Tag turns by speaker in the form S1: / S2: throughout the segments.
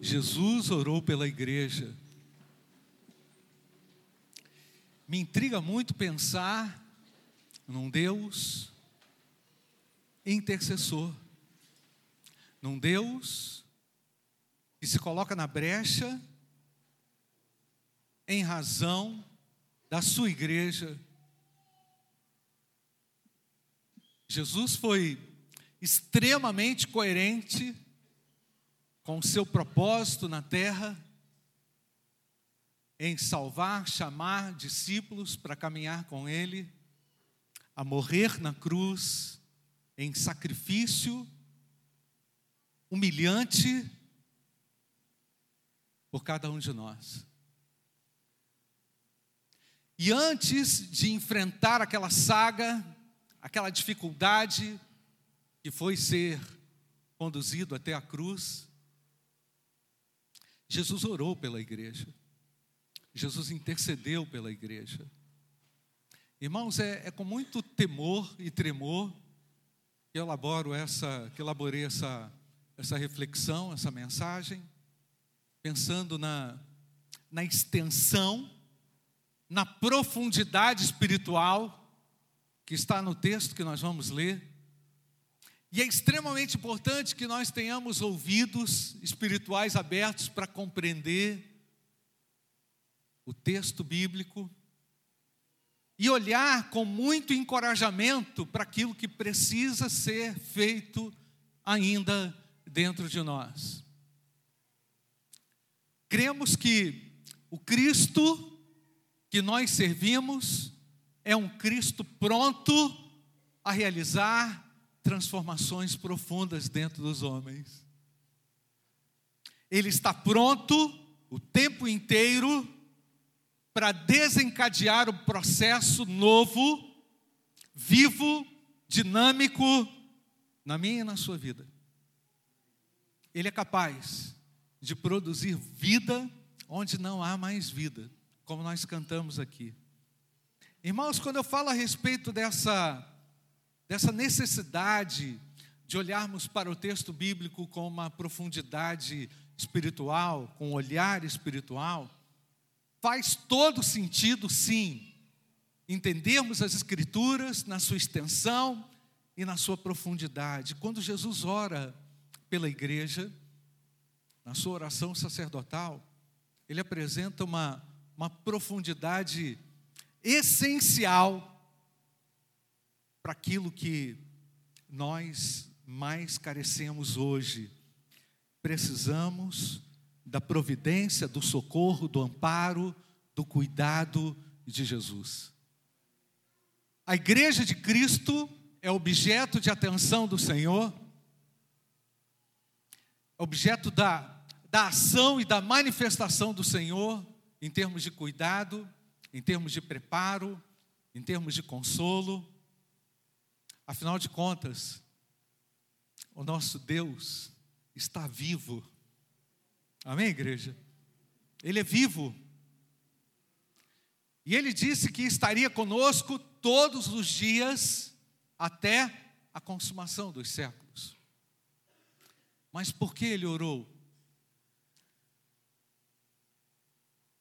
S1: Jesus orou pela igreja. Me intriga muito pensar num Deus intercessor, num Deus que se coloca na brecha em razão da sua igreja. Jesus foi extremamente coerente com o seu propósito na terra em salvar, chamar discípulos para caminhar com Ele, a morrer na cruz em sacrifício humilhante por cada um de nós. E antes de enfrentar aquela saga, aquela dificuldade que foi ser conduzido até a cruz, Jesus orou pela igreja. Jesus intercedeu pela igreja. Irmãos, é, é com muito temor e tremor que eu elaboro essa, que elaborei essa, essa reflexão, essa mensagem, pensando na, na extensão, na profundidade espiritual que está no texto que nós vamos ler. E é extremamente importante que nós tenhamos ouvidos espirituais abertos para compreender o texto bíblico e olhar com muito encorajamento para aquilo que precisa ser feito ainda dentro de nós. Cremos que o Cristo que nós servimos é um Cristo pronto a realizar transformações profundas dentro dos homens. Ele está pronto o tempo inteiro para desencadear o processo novo, vivo, dinâmico na minha e na sua vida. Ele é capaz de produzir vida onde não há mais vida, como nós cantamos aqui. Irmãos, quando eu falo a respeito dessa, dessa necessidade de olharmos para o texto bíblico com uma profundidade espiritual, com um olhar espiritual, Faz todo sentido, sim, entendermos as Escrituras na sua extensão e na sua profundidade. Quando Jesus ora pela igreja, na sua oração sacerdotal, ele apresenta uma, uma profundidade essencial para aquilo que nós mais carecemos hoje. Precisamos da providência, do socorro, do amparo, do cuidado de Jesus. A igreja de Cristo é objeto de atenção do Senhor, objeto da, da ação e da manifestação do Senhor em termos de cuidado, em termos de preparo, em termos de consolo. Afinal de contas, o nosso Deus está vivo Amém, igreja? Ele é vivo. E ele disse que estaria conosco todos os dias até a consumação dos séculos. Mas por que ele orou?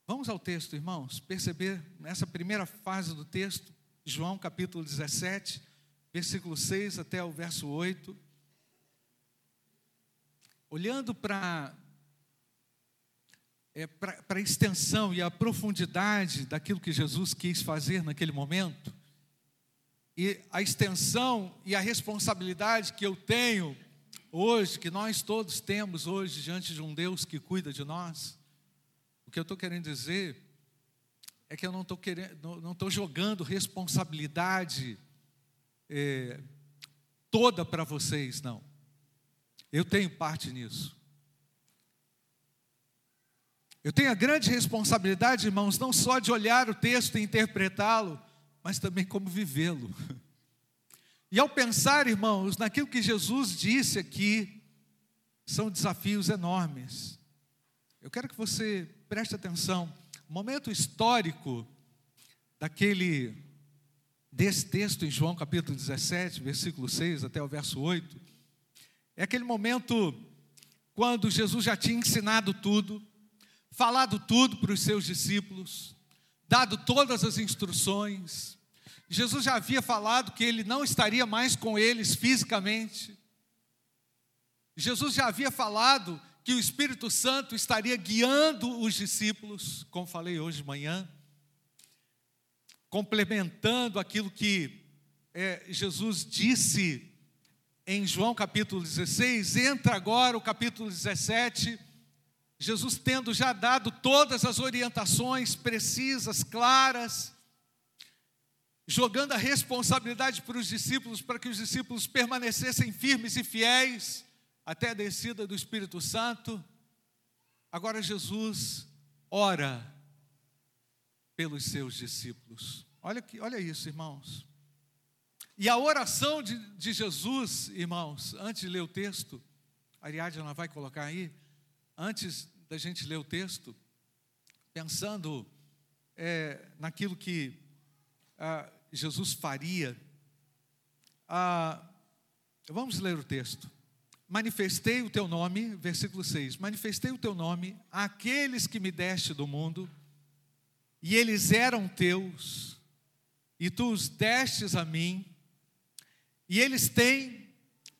S1: Vamos ao texto, irmãos, perceber nessa primeira fase do texto, João capítulo 17, versículo 6 até o verso 8. Olhando para é, a extensão e a profundidade daquilo que Jesus quis fazer naquele momento, e a extensão e a responsabilidade que eu tenho hoje, que nós todos temos hoje diante de um Deus que cuida de nós, o que eu estou querendo dizer é que eu não estou jogando responsabilidade é, toda para vocês, não. Eu tenho parte nisso. Eu tenho a grande responsabilidade, irmãos, não só de olhar o texto e interpretá-lo, mas também como vivê-lo. E ao pensar, irmãos, naquilo que Jesus disse aqui, são desafios enormes. Eu quero que você preste atenção. O momento histórico daquele desse texto em João capítulo 17, versículo 6 até o verso 8, é aquele momento quando Jesus já tinha ensinado tudo, falado tudo para os seus discípulos, dado todas as instruções. Jesus já havia falado que ele não estaria mais com eles fisicamente. Jesus já havia falado que o Espírito Santo estaria guiando os discípulos, como falei hoje de manhã, complementando aquilo que é, Jesus disse em João capítulo 16, entra agora o capítulo 17, Jesus tendo já dado todas as orientações precisas, claras, jogando a responsabilidade para os discípulos, para que os discípulos permanecessem firmes e fiéis até a descida do Espírito Santo. Agora Jesus ora pelos seus discípulos. Olha, que, olha isso, irmãos. E a oração de, de Jesus, irmãos, antes de ler o texto, a Ariadna vai colocar aí, antes da gente ler o texto, pensando é, naquilo que ah, Jesus faria, ah, vamos ler o texto. Manifestei o teu nome, versículo 6: Manifestei o teu nome àqueles que me deste do mundo, e eles eram teus, e tu os destes a mim, e eles têm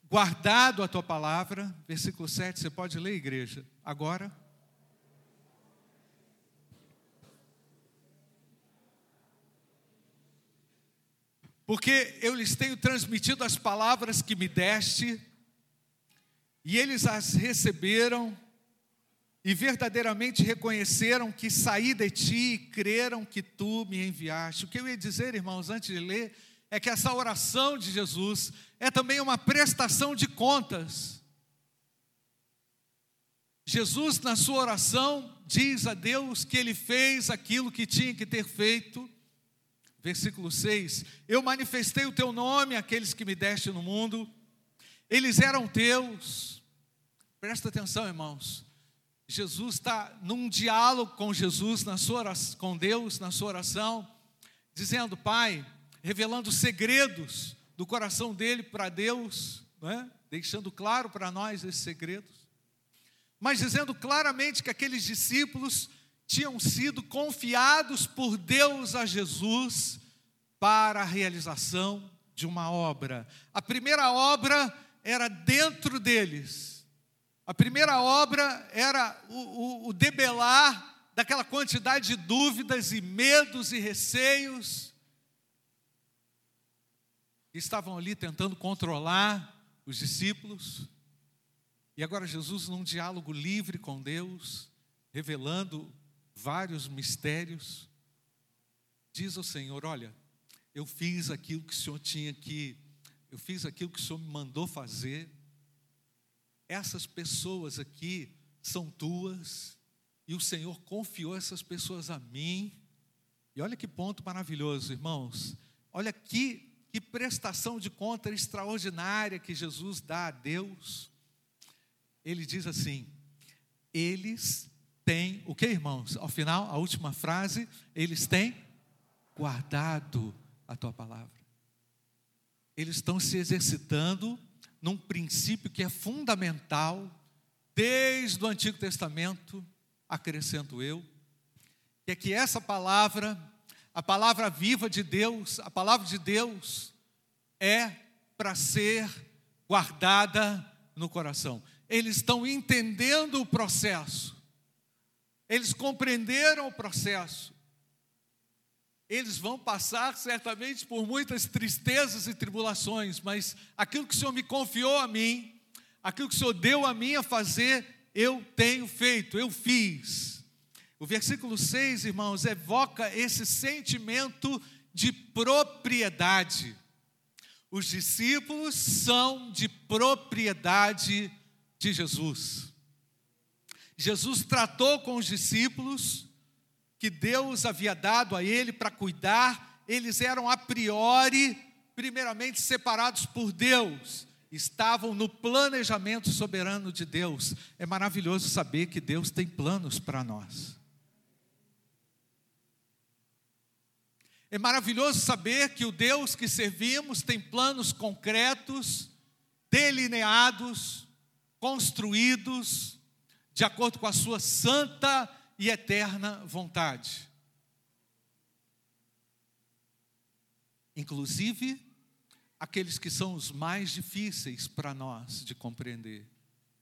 S1: guardado a tua palavra. Versículo 7, você pode ler, igreja, agora. Porque eu lhes tenho transmitido as palavras que me deste, e eles as receberam, e verdadeiramente reconheceram que saí de ti e creram que tu me enviaste. O que eu ia dizer, irmãos, antes de ler, é que essa oração de Jesus é também uma prestação de contas. Jesus, na sua oração, diz a Deus que ele fez aquilo que tinha que ter feito. Versículo 6: Eu manifestei o teu nome àqueles que me deste no mundo, eles eram teus. Presta atenção, irmãos. Jesus está num diálogo com Jesus, na sua oração, com Deus, na sua oração, dizendo: Pai, revelando segredos do coração dele para Deus, é? deixando claro para nós esses segredos, mas dizendo claramente que aqueles discípulos tinham sido confiados por Deus a Jesus para a realização de uma obra. A primeira obra era dentro deles. A primeira obra era o, o, o debelar daquela quantidade de dúvidas e medos e receios estavam ali tentando controlar os discípulos. E agora Jesus, num diálogo livre com Deus, revelando vários mistérios, diz ao Senhor: Olha, eu fiz aquilo que o Senhor tinha que, eu fiz aquilo que o Senhor me mandou fazer. Essas pessoas aqui são tuas, e o Senhor confiou essas pessoas a mim. E olha que ponto maravilhoso, irmãos. Olha que que prestação de conta extraordinária que Jesus dá a Deus. Ele diz assim: eles têm, o que irmãos? Ao final, a última frase, eles têm guardado a tua palavra. Eles estão se exercitando num princípio que é fundamental, desde o Antigo Testamento, acrescento eu, que é que essa palavra a palavra viva de Deus, a palavra de Deus é para ser guardada no coração. Eles estão entendendo o processo, eles compreenderam o processo. Eles vão passar certamente por muitas tristezas e tribulações, mas aquilo que o Senhor me confiou a mim, aquilo que o Senhor deu a mim a fazer, eu tenho feito, eu fiz. O versículo 6, irmãos, evoca esse sentimento de propriedade. Os discípulos são de propriedade de Jesus. Jesus tratou com os discípulos que Deus havia dado a ele para cuidar, eles eram a priori, primeiramente separados por Deus, estavam no planejamento soberano de Deus. É maravilhoso saber que Deus tem planos para nós. É maravilhoso saber que o Deus que servimos tem planos concretos, delineados, construídos de acordo com a sua santa e eterna vontade. Inclusive, aqueles que são os mais difíceis para nós de compreender,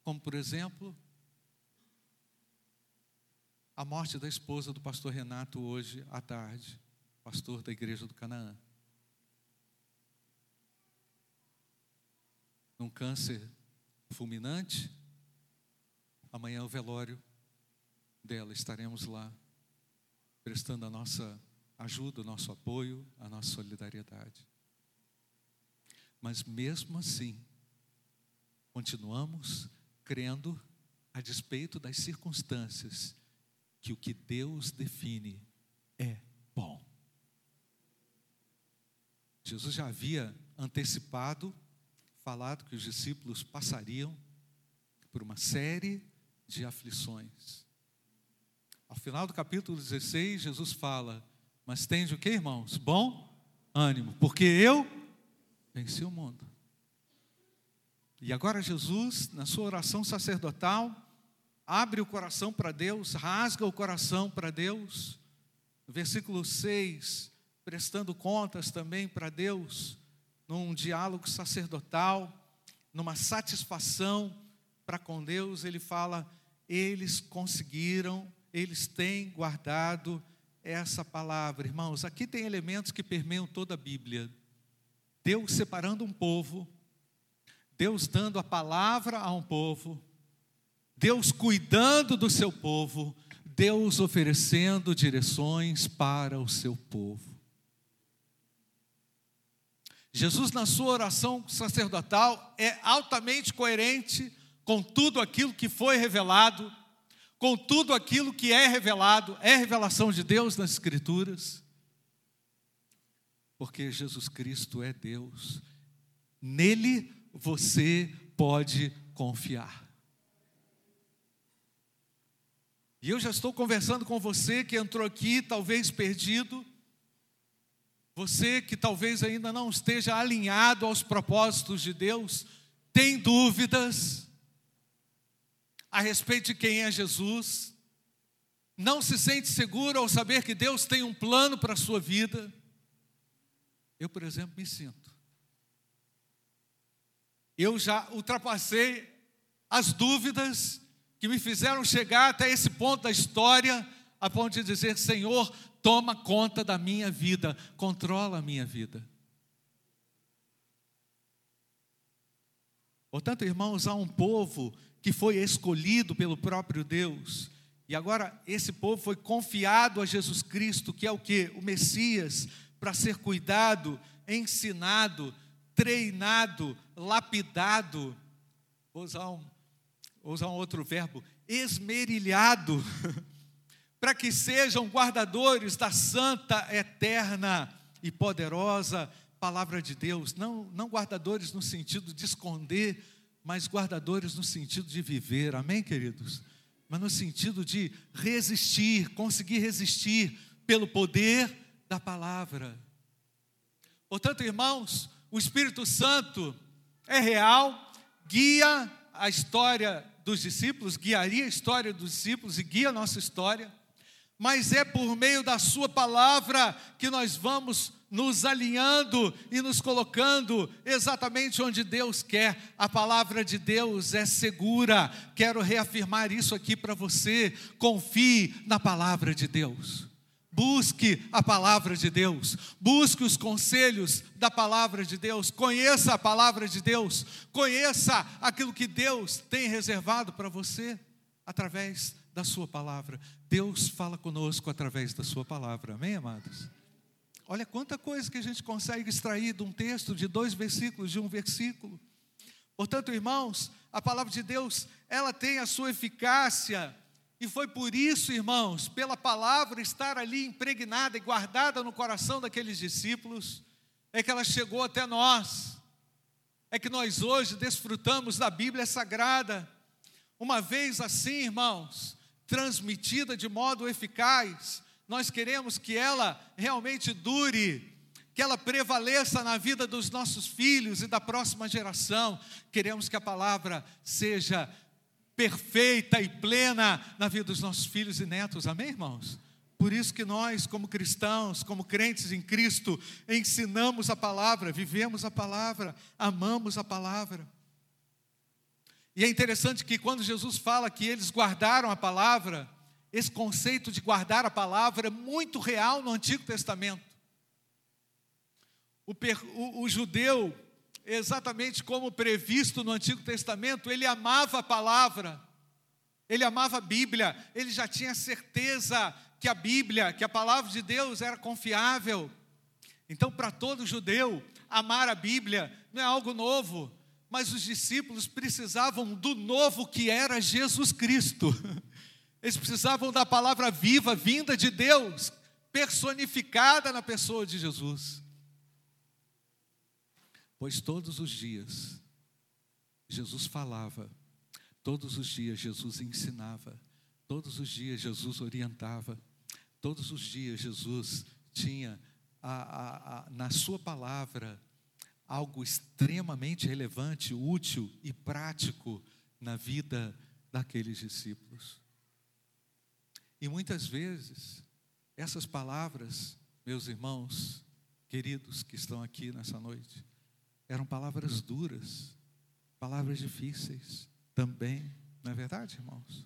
S1: como por exemplo, a morte da esposa do pastor Renato hoje à tarde, pastor da igreja do Canaã. Num câncer fulminante, amanhã é o velório dela, estaremos lá prestando a nossa ajuda, o nosso apoio, a nossa solidariedade. Mas mesmo assim, continuamos crendo, a despeito das circunstâncias, que o que Deus define é bom. Jesus já havia antecipado, falado que os discípulos passariam por uma série de aflições. Ao final do capítulo 16, Jesus fala: Mas tende o que, irmãos? Bom ânimo, porque eu venci o mundo. E agora Jesus, na sua oração sacerdotal, abre o coração para Deus, rasga o coração para Deus. Versículo 6, prestando contas também para Deus, num diálogo sacerdotal, numa satisfação para com Deus, ele fala: eles conseguiram, eles têm guardado essa palavra. Irmãos, aqui tem elementos que permeiam toda a Bíblia. Deus separando um povo, Deus dando a palavra a um povo, Deus cuidando do seu povo, Deus oferecendo direções para o seu povo. Jesus, na sua oração sacerdotal, é altamente coerente com tudo aquilo que foi revelado, com tudo aquilo que é revelado, é revelação de Deus nas Escrituras porque Jesus Cristo é Deus. Nele você pode confiar. E eu já estou conversando com você que entrou aqui, talvez perdido, você que talvez ainda não esteja alinhado aos propósitos de Deus, tem dúvidas a respeito de quem é Jesus, não se sente seguro ao saber que Deus tem um plano para a sua vida. Eu, por exemplo, me sinto. Eu já ultrapassei as dúvidas que me fizeram chegar até esse ponto da história, a ponto de dizer: Senhor, toma conta da minha vida, controla a minha vida. Portanto, irmãos, há um povo que foi escolhido pelo próprio Deus, e agora esse povo foi confiado a Jesus Cristo, que é o que? O Messias, para ser cuidado, ensinado, treinado, lapidado. Vou usar um, vou usar um outro verbo, esmerilhado, para que sejam guardadores da santa, eterna e poderosa palavra de Deus. Não, não guardadores no sentido de esconder, mas guardadores no sentido de viver. Amém, queridos? Mas no sentido de resistir, conseguir resistir pelo poder da palavra. Portanto, irmãos, o Espírito Santo é real, guia a história dos discípulos, guiaria a história dos discípulos e guia a nossa história, mas é por meio da Sua palavra que nós vamos nos alinhando e nos colocando exatamente onde Deus quer. A palavra de Deus é segura. Quero reafirmar isso aqui para você. Confie na palavra de Deus. Busque a palavra de Deus, busque os conselhos da palavra de Deus, conheça a palavra de Deus, conheça aquilo que Deus tem reservado para você através da Sua palavra. Deus fala conosco através da Sua palavra, amém, amados? Olha quanta coisa que a gente consegue extrair de um texto, de dois versículos, de um versículo. Portanto, irmãos, a palavra de Deus, ela tem a sua eficácia e foi por isso, irmãos, pela palavra estar ali impregnada e guardada no coração daqueles discípulos, é que ela chegou até nós. É que nós hoje desfrutamos da Bíblia Sagrada. Uma vez assim, irmãos, transmitida de modo eficaz, nós queremos que ela realmente dure, que ela prevaleça na vida dos nossos filhos e da próxima geração. Queremos que a palavra seja perfeita e plena na vida dos nossos filhos e netos. Amém, irmãos? Por isso que nós, como cristãos, como crentes em Cristo, ensinamos a palavra, vivemos a palavra, amamos a palavra. E é interessante que quando Jesus fala que eles guardaram a palavra, esse conceito de guardar a palavra é muito real no Antigo Testamento. O, o, o judeu, exatamente como previsto no Antigo Testamento, ele amava a palavra, ele amava a Bíblia, ele já tinha certeza que a Bíblia, que a palavra de Deus era confiável. Então, para todo judeu, amar a Bíblia não é algo novo, mas os discípulos precisavam do novo que era Jesus Cristo. Eles precisavam da palavra viva, vinda de Deus, personificada na pessoa de Jesus. Pois todos os dias Jesus falava, todos os dias Jesus ensinava, todos os dias Jesus orientava, todos os dias Jesus tinha a, a, a, na Sua palavra algo extremamente relevante, útil e prático na vida daqueles discípulos. E muitas vezes, essas palavras, meus irmãos queridos que estão aqui nessa noite, eram palavras duras, palavras difíceis também, não é verdade, irmãos?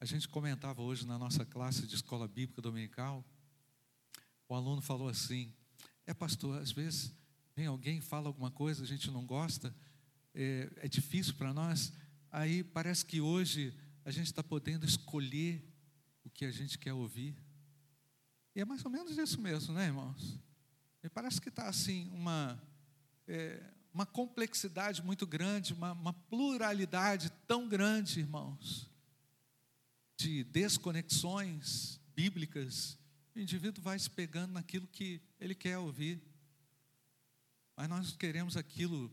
S1: A gente comentava hoje na nossa classe de escola bíblica dominical, o aluno falou assim: é, pastor, às vezes vem alguém fala alguma coisa, a gente não gosta, é, é difícil para nós, aí parece que hoje a gente está podendo escolher o que a gente quer ouvir. E é mais ou menos isso mesmo, né, irmãos? Me parece que está assim uma, é, uma complexidade muito grande, uma, uma pluralidade tão grande, irmãos, de desconexões bíblicas. O indivíduo vai se pegando naquilo que ele quer ouvir. Mas nós queremos aquilo,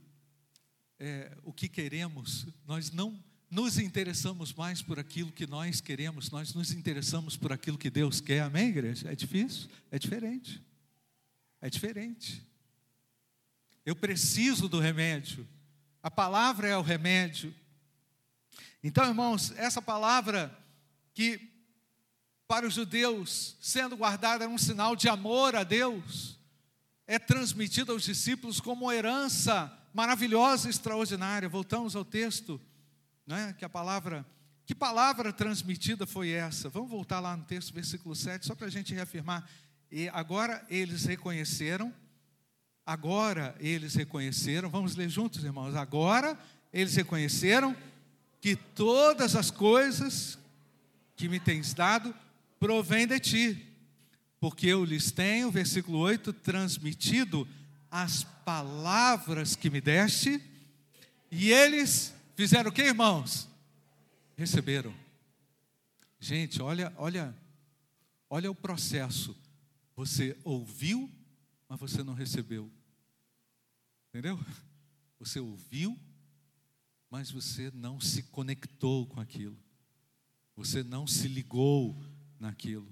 S1: é, o que queremos, nós não nos interessamos mais por aquilo que nós queremos, nós nos interessamos por aquilo que Deus quer, amém, igreja? É difícil? É diferente. É diferente. Eu preciso do remédio, a palavra é o remédio. Então, irmãos, essa palavra que para os judeus, sendo guardada, era um sinal de amor a Deus, é transmitida aos discípulos como uma herança maravilhosa e extraordinária. Voltamos ao texto né? que a palavra, que palavra transmitida foi essa? Vamos voltar lá no texto, versículo 7, só para a gente reafirmar. E agora eles reconheceram, agora eles reconheceram, vamos ler juntos, irmãos. Agora eles reconheceram que todas as coisas que me tens dado provém de ti, porque eu lhes tenho, versículo 8, transmitido as palavras que me deste, e eles Fizeram o que, irmãos? Receberam. Gente, olha, olha, olha o processo. Você ouviu, mas você não recebeu. Entendeu? Você ouviu, mas você não se conectou com aquilo. Você não se ligou naquilo.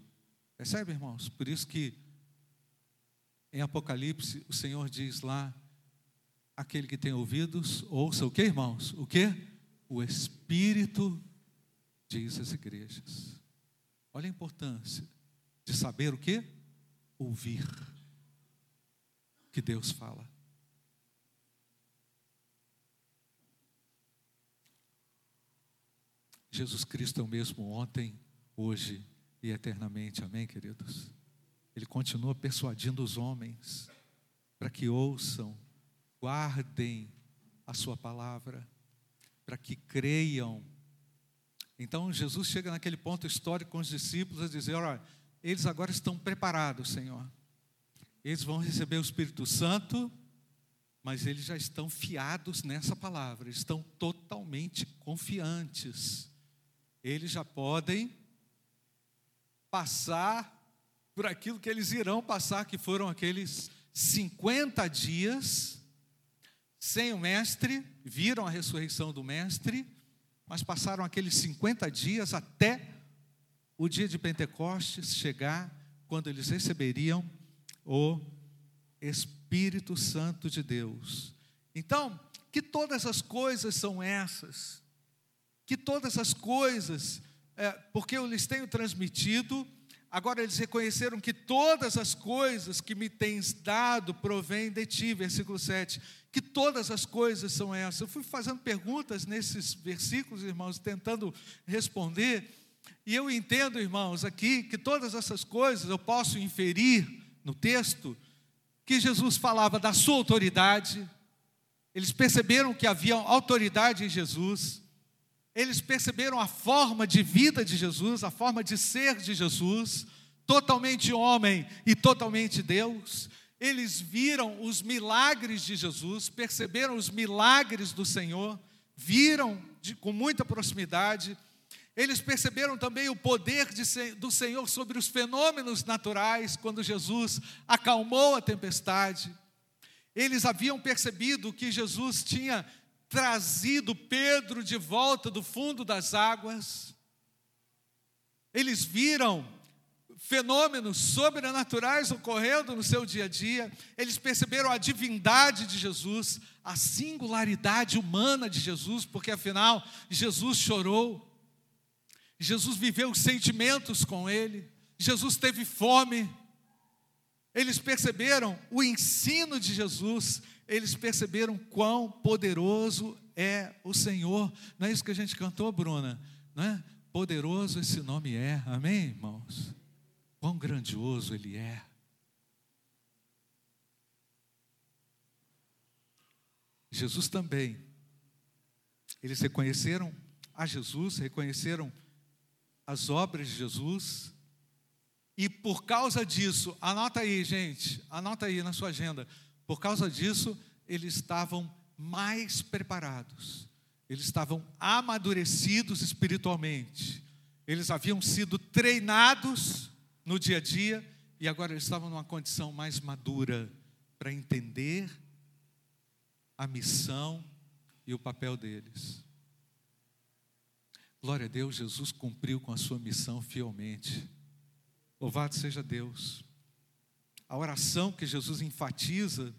S1: Percebe, irmãos? Por isso que em Apocalipse o Senhor diz lá aquele que tem ouvidos, ouça o que, irmãos? O que? O Espírito diz às igrejas. Olha a importância de saber o que? Ouvir o que Deus fala. Jesus Cristo é o mesmo ontem, hoje e eternamente. Amém, queridos? Ele continua persuadindo os homens para que ouçam guardem a sua palavra, para que creiam. Então Jesus chega naquele ponto histórico com os discípulos a dizer: olha, eles agora estão preparados, Senhor. Eles vão receber o Espírito Santo, mas eles já estão fiados nessa palavra, estão totalmente confiantes. Eles já podem passar por aquilo que eles irão passar, que foram aqueles 50 dias sem o Mestre, viram a ressurreição do Mestre, mas passaram aqueles 50 dias até o dia de Pentecostes chegar, quando eles receberiam o Espírito Santo de Deus. Então, que todas as coisas são essas, que todas as coisas, é, porque eu lhes tenho transmitido, agora eles reconheceram que todas as coisas que me tens dado provêm de ti, versículo 7, que todas as coisas são essas. Eu fui fazendo perguntas nesses versículos, irmãos, tentando responder, e eu entendo, irmãos, aqui que todas essas coisas eu posso inferir no texto que Jesus falava da sua autoridade, eles perceberam que havia autoridade em Jesus, eles perceberam a forma de vida de Jesus, a forma de ser de Jesus, totalmente homem e totalmente Deus. Eles viram os milagres de Jesus, perceberam os milagres do Senhor, viram de, com muita proximidade. Eles perceberam também o poder de, do Senhor sobre os fenômenos naturais, quando Jesus acalmou a tempestade. Eles haviam percebido que Jesus tinha trazido Pedro de volta do fundo das águas. Eles viram fenômenos sobrenaturais ocorrendo no seu dia a dia, eles perceberam a divindade de Jesus, a singularidade humana de Jesus, porque afinal Jesus chorou, Jesus viveu sentimentos com ele, Jesus teve fome, eles perceberam o ensino de Jesus, eles perceberam quão poderoso é o Senhor. Não é isso que a gente cantou, Bruna? Não é? Poderoso esse nome é, amém, irmãos? Quão grandioso ele é. Jesus também. Eles reconheceram a Jesus, reconheceram as obras de Jesus, e por causa disso, anota aí, gente, anota aí na sua agenda. Por causa disso, eles estavam mais preparados. Eles estavam amadurecidos espiritualmente. Eles haviam sido treinados no dia a dia e agora eles estavam numa condição mais madura para entender a missão e o papel deles. Glória a Deus, Jesus cumpriu com a sua missão fielmente. Louvado seja Deus. A oração que Jesus enfatiza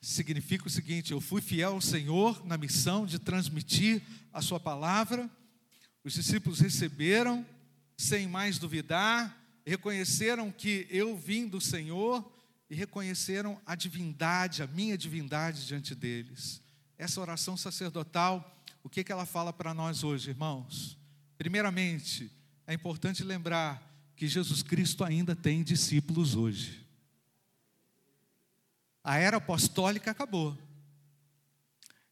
S1: significa o seguinte: eu fui fiel ao Senhor na missão de transmitir a Sua palavra. Os discípulos receberam, sem mais duvidar, reconheceram que eu vim do Senhor e reconheceram a divindade, a minha divindade diante deles. Essa oração sacerdotal, o que, que ela fala para nós hoje, irmãos? Primeiramente, é importante lembrar que Jesus Cristo ainda tem discípulos hoje. A era apostólica acabou.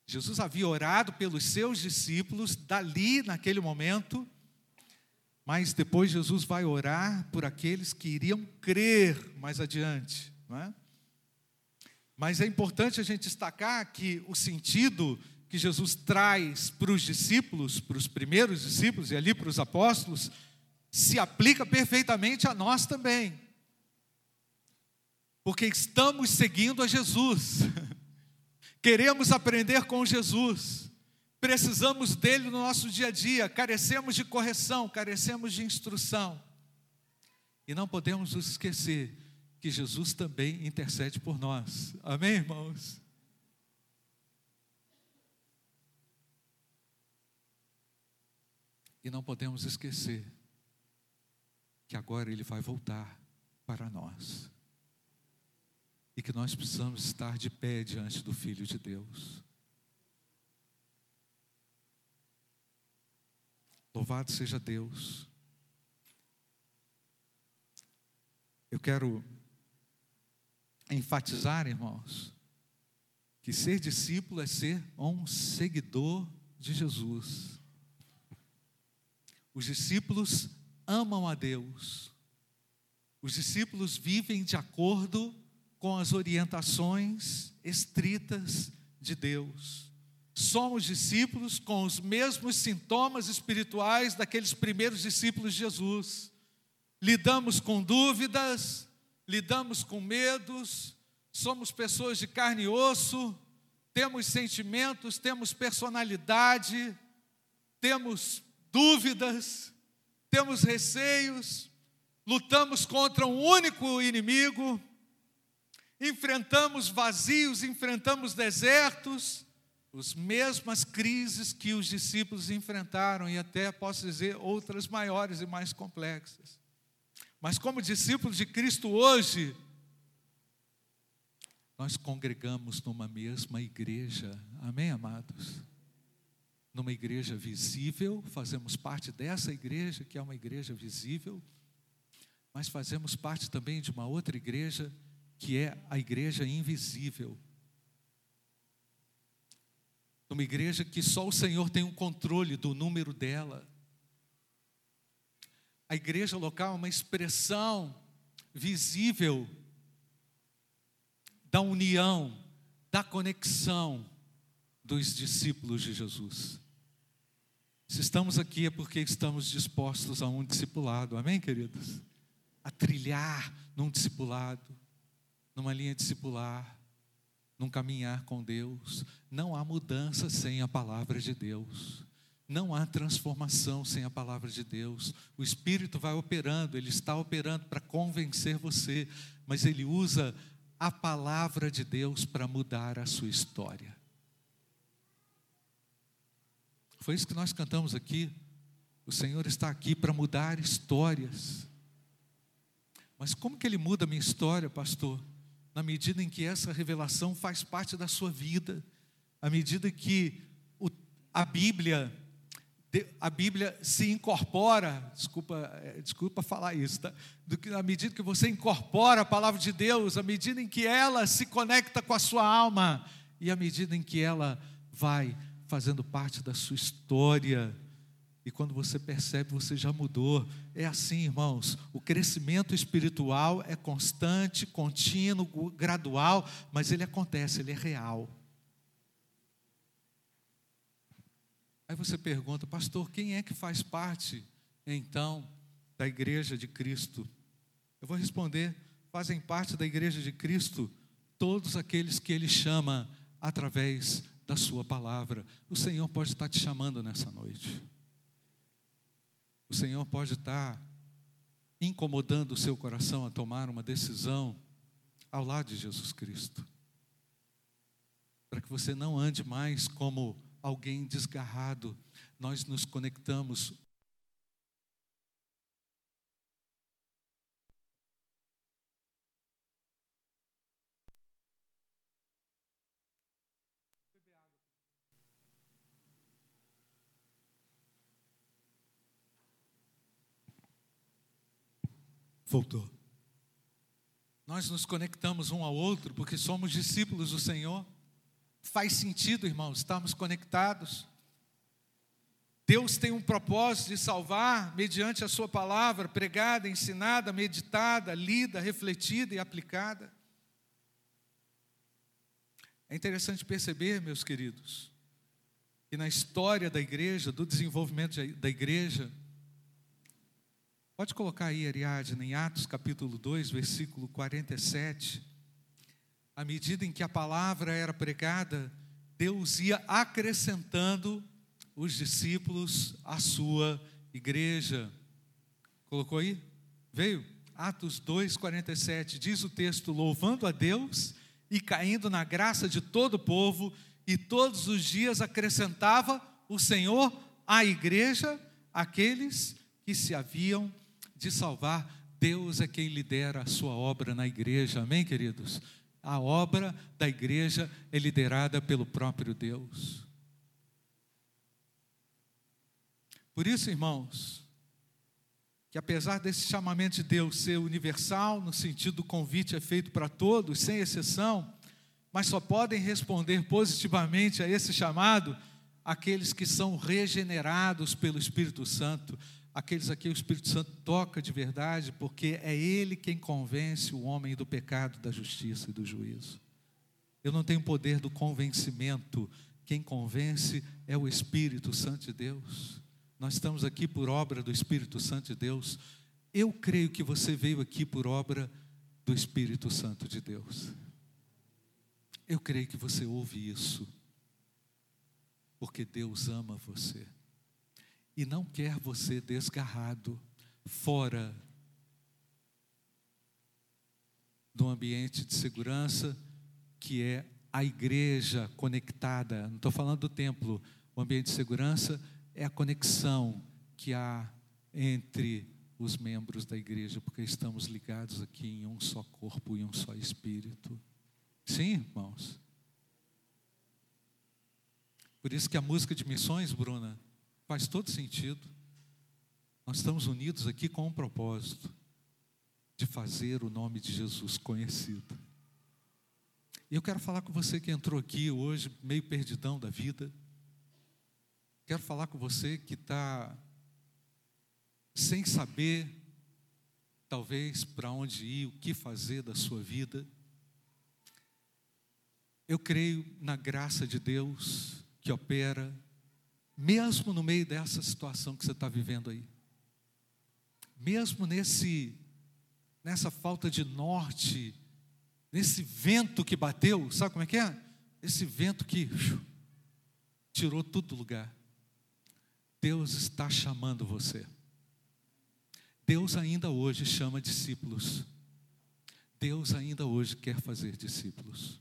S1: Jesus havia orado pelos seus discípulos dali, naquele momento, mas depois Jesus vai orar por aqueles que iriam crer mais adiante, não é? Mas é importante a gente destacar que o sentido que Jesus traz para os discípulos, para os primeiros discípulos e ali para os apóstolos, se aplica perfeitamente a nós também. Porque estamos seguindo a Jesus, queremos aprender com Jesus, precisamos dele no nosso dia a dia, carecemos de correção, carecemos de instrução. E não podemos nos esquecer que Jesus também intercede por nós. Amém, irmãos? E não podemos esquecer que agora ele vai voltar para nós. E que nós precisamos estar de pé diante do Filho de Deus. Louvado seja Deus. Eu quero enfatizar, irmãos, que ser discípulo é ser um seguidor de Jesus. Os discípulos amam a Deus. Os discípulos vivem de acordo com as orientações estritas de Deus. Somos discípulos com os mesmos sintomas espirituais daqueles primeiros discípulos de Jesus. Lidamos com dúvidas, lidamos com medos, somos pessoas de carne e osso, temos sentimentos, temos personalidade, temos dúvidas, temos receios, lutamos contra um único inimigo, enfrentamos vazios, enfrentamos desertos, as mesmas crises que os discípulos enfrentaram, e até posso dizer outras maiores e mais complexas. Mas, como discípulos de Cristo hoje, nós congregamos numa mesma igreja, amém, amados? Numa igreja visível, fazemos parte dessa igreja, que é uma igreja visível, mas fazemos parte também de uma outra igreja, que é a igreja invisível numa igreja que só o Senhor tem um controle do número dela. A igreja local é uma expressão visível da união, da conexão dos discípulos de Jesus. Se estamos aqui é porque estamos dispostos a um discipulado, amém, queridos? A trilhar num discipulado, numa linha discipular num caminhar com Deus. Não há mudança sem a palavra de Deus. Não há transformação sem a palavra de Deus. O Espírito vai operando, ele está operando para convencer você, mas ele usa a palavra de Deus para mudar a sua história. Foi isso que nós cantamos aqui. O Senhor está aqui para mudar histórias. Mas como que ele muda a minha história, pastor? na medida em que essa revelação faz parte da sua vida, à medida que o, a Bíblia a Bíblia se incorpora, desculpa, é, desculpa falar isso, tá? Do que, à medida que você incorpora a palavra de Deus, à medida em que ela se conecta com a sua alma e à medida em que ela vai fazendo parte da sua história, e quando você percebe, você já mudou. É assim, irmãos. O crescimento espiritual é constante, contínuo, gradual, mas ele acontece, ele é real. Aí você pergunta, pastor, quem é que faz parte, então, da igreja de Cristo? Eu vou responder: fazem parte da igreja de Cristo todos aqueles que ele chama através da sua palavra. O Senhor pode estar te chamando nessa noite. O Senhor pode estar incomodando o seu coração a tomar uma decisão ao lado de Jesus Cristo. Para que você não ande mais como alguém desgarrado, nós nos conectamos voltou. Nós nos conectamos um ao outro porque somos discípulos do Senhor. Faz sentido, irmãos, estarmos conectados. Deus tem um propósito de salvar mediante a Sua palavra pregada, ensinada, meditada, lida, refletida e aplicada. É interessante perceber, meus queridos, que na história da igreja, do desenvolvimento da igreja, Pode colocar aí, Ariadne, em Atos capítulo 2, versículo 47. À medida em que a palavra era pregada, Deus ia acrescentando os discípulos à sua igreja. Colocou aí? Veio? Atos 2, 47. Diz o texto: louvando a Deus e caindo na graça de todo o povo, e todos os dias acrescentava o Senhor à igreja aqueles que se haviam de salvar, Deus é quem lidera a sua obra na igreja, amém, queridos? A obra da igreja é liderada pelo próprio Deus. Por isso, irmãos, que apesar desse chamamento de Deus ser universal, no sentido do convite é feito para todos, sem exceção, mas só podem responder positivamente a esse chamado aqueles que são regenerados pelo Espírito Santo, aqueles a quem o Espírito Santo toca de verdade, porque é Ele quem convence o homem do pecado, da justiça e do juízo. Eu não tenho poder do convencimento, quem convence é o Espírito Santo de Deus. Nós estamos aqui por obra do Espírito Santo de Deus. Eu creio que você veio aqui por obra do Espírito Santo de Deus. Eu creio que você ouve isso, porque Deus ama você e não quer você desgarrado, fora do ambiente de segurança, que é a igreja conectada. Não estou falando do templo. O ambiente de segurança é a conexão que há entre os membros da igreja, porque estamos ligados aqui em um só corpo e um só espírito. Sim, irmãos. Por isso que a música de missões, Bruna, faz todo sentido. Nós estamos unidos aqui com um propósito de fazer o nome de Jesus conhecido. E eu quero falar com você que entrou aqui hoje, meio perdidão da vida. Quero falar com você que está sem saber, talvez, para onde ir, o que fazer da sua vida. Eu creio na graça de Deus que opera, mesmo no meio dessa situação que você está vivendo aí. Mesmo nesse, nessa falta de norte, nesse vento que bateu, sabe como é que é? Esse vento que tirou tudo do lugar. Deus está chamando você. Deus ainda hoje chama discípulos. Deus ainda hoje quer fazer discípulos.